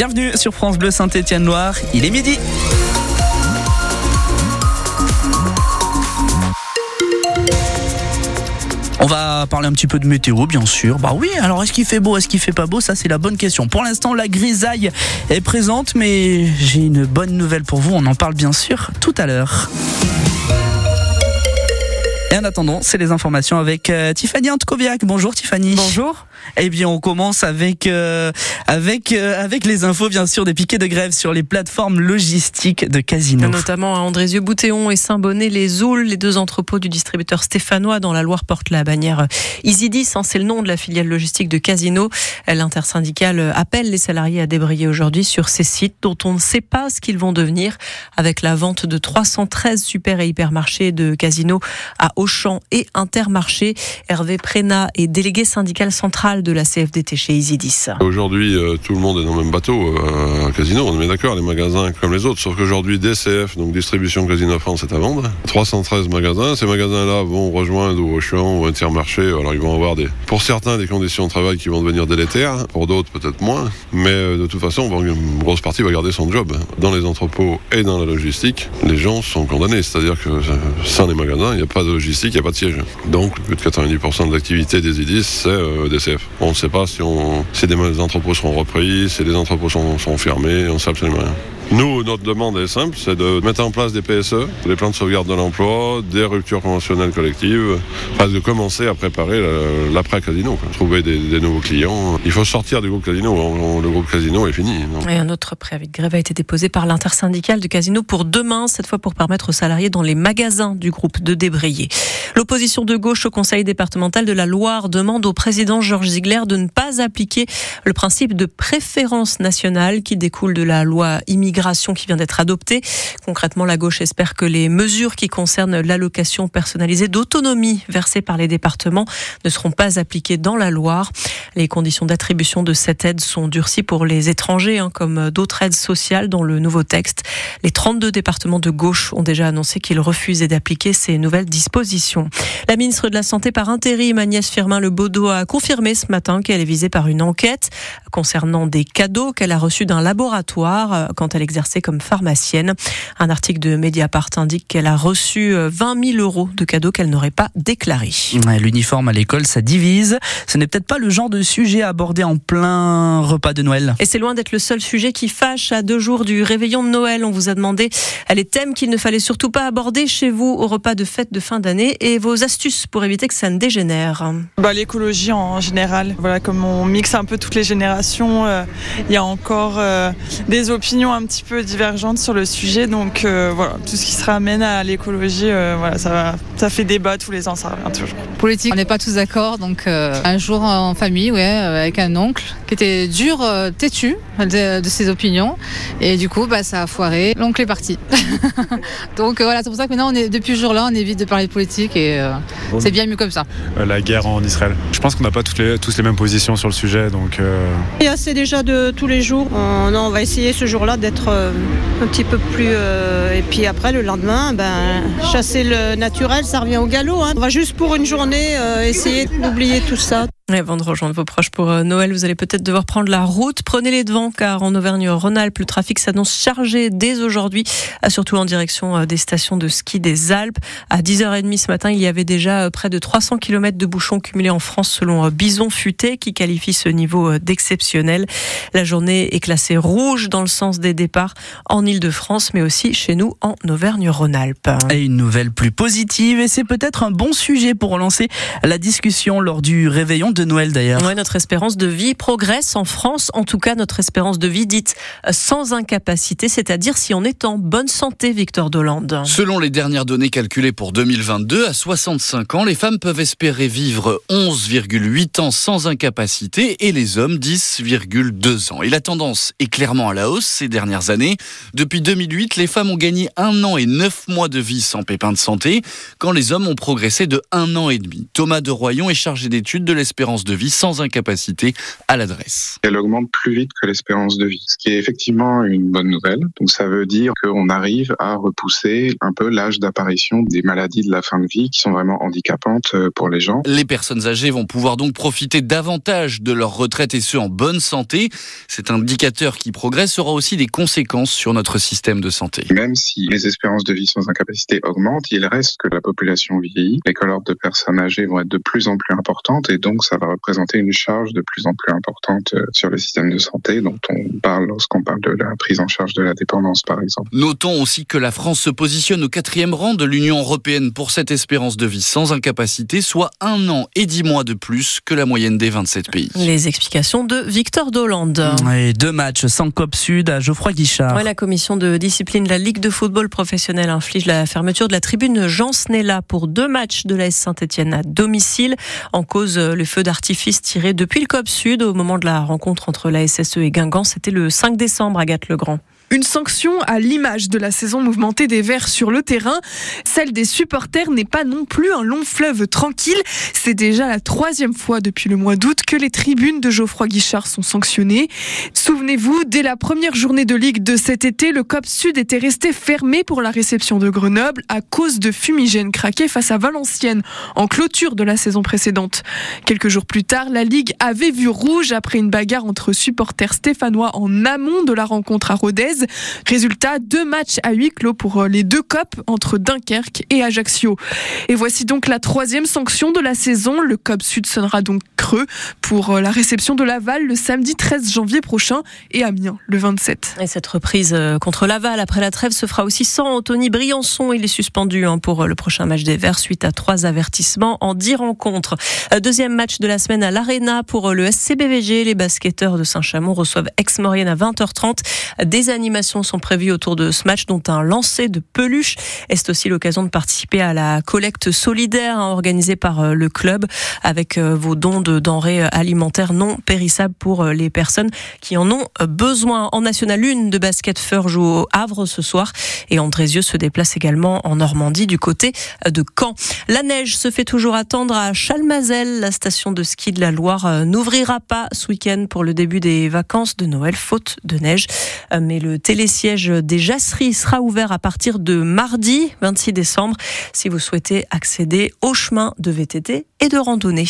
Bienvenue sur France Bleu Saint-Étienne-Loire, il est midi. On va parler un petit peu de météo, bien sûr. Bah oui, alors est-ce qu'il fait beau, est-ce qu'il fait pas beau? Ça, c'est la bonne question. Pour l'instant, la grisaille est présente, mais j'ai une bonne nouvelle pour vous. On en parle bien sûr tout à l'heure. Et en attendant, c'est les informations avec euh, Tiffany Antkoviak. Bonjour Tiffany. Bonjour. Eh bien, on commence avec euh, avec euh, avec les infos bien sûr des piquets de grève sur les plateformes logistiques de Casino. Notamment à Andrézieux-Boutéon et Saint-Bonnet, les Oules, les deux entrepôts du distributeur stéphanois dans la Loire portent la bannière Isidis. Hein, c'est le nom de la filiale logistique de Casino. L'intersyndicale appelle les salariés à débrayer aujourd'hui sur ces sites dont on ne sait pas ce qu'ils vont devenir avec la vente de 313 super et hypermarchés de Casino à Auchan et Intermarché. Hervé Prénat est délégué syndical central de la CFDT chez Isidis. Aujourd'hui, euh, tout le monde est dans le même bateau euh, Casino, on est d'accord, les magasins comme les autres. Sauf qu'aujourd'hui, DCF, donc Distribution Casino France, est à vendre. 313 magasins. Ces magasins-là vont rejoindre Auchan ou Intermarché. Alors, ils vont avoir des, pour certains, des conditions de travail qui vont devenir délétères. Pour d'autres, peut-être moins. Mais euh, de toute façon, une grosse partie va garder son job. Dans les entrepôts et dans la logistique, les gens sont condamnés. C'est-à-dire que sans les magasins, il n'y a pas de logistique il n'y a pas de siège. Donc, plus de 90% de l'activité des IDIS, c'est euh, DCF. On ne sait pas si, on, des entrepôts seront repris, si les entrepôts sont, sont fermés, on ne sait absolument rien. Nous, notre demande est simple, c'est de mettre en place des PSE, des plans de sauvegarde de l'emploi, des ruptures conventionnelles collectives, enfin de commencer à préparer l'après-casino, trouver des, nouveaux clients. Il faut sortir du groupe casino, le groupe casino est fini. Et un autre préavis de grève a été déposé par l'intersyndicale du casino pour demain, cette fois pour permettre aux salariés dans les magasins du groupe de débrayer. L'opposition de gauche au conseil départemental de la Loire demande au président Georges Ziegler de ne pas appliquer le principe de préférence nationale qui découle de la loi immigration qui vient d'être adoptée. Concrètement, la gauche espère que les mesures qui concernent l'allocation personnalisée d'autonomie versée par les départements ne seront pas appliquées dans la Loire. Les conditions d'attribution de cette aide sont durcies pour les étrangers, hein, comme d'autres aides sociales dans le nouveau texte. Les 32 départements de gauche ont déjà annoncé qu'ils refusaient d'appliquer ces nouvelles dispositions. La ministre de la Santé par intérim, Agnès Firmin-Lebaudot, a confirmé ce matin qu'elle est visée par une enquête concernant des cadeaux qu'elle a reçus d'un laboratoire euh, quand elle exerçait comme pharmacienne. Un article de Mediapart indique qu'elle a reçu 20 euh, 000 euros de cadeaux qu'elle n'aurait pas déclarés. L'uniforme à l'école, ça divise. Ce n'est peut-être pas le genre de sujet abordé en plein repas de Noël. Et c'est loin d'être le seul sujet qui fâche à deux jours du réveillon de Noël. On vous a demandé les thèmes qu'il ne fallait surtout pas aborder chez vous au repas de fête de fin d'année et vos astuces pour éviter que ça ne dégénère. Bah, L'écologie en général. Voilà, comme on mixe un peu toutes les générations, euh, il y a encore euh, des opinions un petit peu divergente sur le sujet. Donc euh, voilà, tout ce qui se ramène à l'écologie, euh, voilà, ça, va, ça fait débat tous les ans, ça revient toujours. Politique, on n'est pas tous d'accord. Donc euh, un jour en famille, ouais, avec un oncle qui était dur, têtu de, ses opinions. Et du coup, bah, ça a foiré. L'oncle est parti. donc voilà, c'est pour ça que maintenant, on est, depuis ce jour-là, on évite de parler de politique et c'est bien mieux comme ça. la guerre en Israël. Je pense qu'on n'a pas toutes les, tous les mêmes positions sur le sujet. Donc, Il y a assez déjà de tous les jours. On, on va essayer ce jour-là d'être euh, un petit peu plus. Euh, et puis après, le lendemain, ben, chasser le naturel, ça revient au galop. Hein. On va juste pour une journée euh, essayer d'oublier tout ça. Avant de rejoindre vos proches pour Noël, vous allez peut-être devoir prendre la route. Prenez les devants car en Auvergne-Rhône-Alpes, le trafic s'annonce chargé dès aujourd'hui, surtout en direction des stations de ski des Alpes. À 10h30 ce matin, il y avait déjà près de 300 km de bouchons cumulés en France selon Bison Futé qui qualifie ce niveau d'exceptionnel. La journée est classée rouge dans le sens des départs en Ile-de-France, mais aussi chez nous en Auvergne-Rhône-Alpes. Et une nouvelle plus positive, et c'est peut-être un bon sujet pour relancer la discussion lors du réveillon de Noël d'ailleurs. Oui, notre espérance de vie progresse en France, en tout cas notre espérance de vie dite sans incapacité, c'est-à-dire si on est en bonne santé, Victor Dolande. Selon les dernières données calculées pour 2022, à 65 ans, les femmes peuvent espérer vivre 11,8 ans sans incapacité et les hommes 10,2 ans. Et la tendance est clairement à la hausse ces dernières années. Depuis 2008, les femmes ont gagné un an et neuf mois de vie sans pépin de santé, quand les hommes ont progressé de un an et demi. Thomas de Royon est chargé d'études de l'espérance de vie sans incapacité à l'adresse. Elle augmente plus vite que l'espérance de vie, ce qui est effectivement une bonne nouvelle. Donc ça veut dire qu'on arrive à repousser un peu l'âge d'apparition des maladies de la fin de vie qui sont vraiment handicapantes euh, pour les gens. Les personnes âgées vont pouvoir donc profiter davantage de leur retraite et ce en bonne santé. Cet indicateur qui progresse aura aussi des conséquences sur notre système de santé. Même si les espérances de vie sans incapacité augmentent, il reste que la population vieillit, les cohortes de personnes âgées vont être de plus en plus importantes et donc ça va représenter une charge de plus en plus importante euh, sur le système de santé dont on parle lorsqu'on parle de la prise en charge de la dépendance par exemple. Notons aussi que la France se positionne au quatrième rang de l'Union européenne pour cette espérance de vie sans incapacité, soit un an et dix mois de plus que la moyenne des 27 pays. Les explications de Victor Dolande. Et deux matchs sans COP Sud à Geoffroy Guichard. Ouais, la commission de discipline de la Ligue de football professionnel inflige la fermeture de la tribune Jean Snella pour deux matchs de la Saint-Etienne à domicile. En cause, le feu d'artifice tiré depuis le COP Sud au moment de la rencontre entre la SSE et Guingamp. C'était le 5 décembre, Agathe Legrand. Une sanction à l'image de la saison mouvementée des Verts sur le terrain. Celle des supporters n'est pas non plus un long fleuve tranquille. C'est déjà la troisième fois depuis le mois d'août que les tribunes de Geoffroy Guichard sont sanctionnées. Souvenez-vous, dès la première journée de Ligue de cet été, le COP Sud était resté fermé pour la réception de Grenoble à cause de fumigènes craqués face à Valenciennes en clôture de la saison précédente. Quelques jours plus tard, la Ligue avait vu rouge après une bagarre entre supporters stéphanois en amont de la rencontre à Rodez. Résultat, deux matchs à huis clos pour les deux COP entre Dunkerque et Ajaccio. Et voici donc la troisième sanction de la saison. Le COP Sud sonnera donc creux pour la réception de Laval le samedi 13 janvier prochain et Amiens le 27. Et cette reprise contre Laval après la trêve se fera aussi sans Anthony Briançon. Il est suspendu hein, pour le prochain match des Verts suite à trois avertissements en dix rencontres. Deuxième match de la semaine à l'Arena pour le SCBVG. Les basketteurs de Saint-Chamond reçoivent Ex-Maurienne à 20h30. Des animations sont prévues autour de ce match, dont un lancer de peluche. Et c'est aussi l'occasion de participer à la collecte solidaire hein, organisée par le club avec vos dons de denrées alimentaires non périssables pour les personnes qui en ont besoin. En National 1 de basket Feur joue au Havre ce soir et Andrézieux se déplace également en Normandie du côté de Caen. La neige se fait toujours attendre à Chalmazel. La station de ski de la Loire n'ouvrira pas ce week-end pour le début des vacances de Noël faute de neige. Mais le télésiège des Jasseries sera ouvert à partir de mardi 26 décembre si vous souhaitez accéder au chemin de VTT et de randonnée.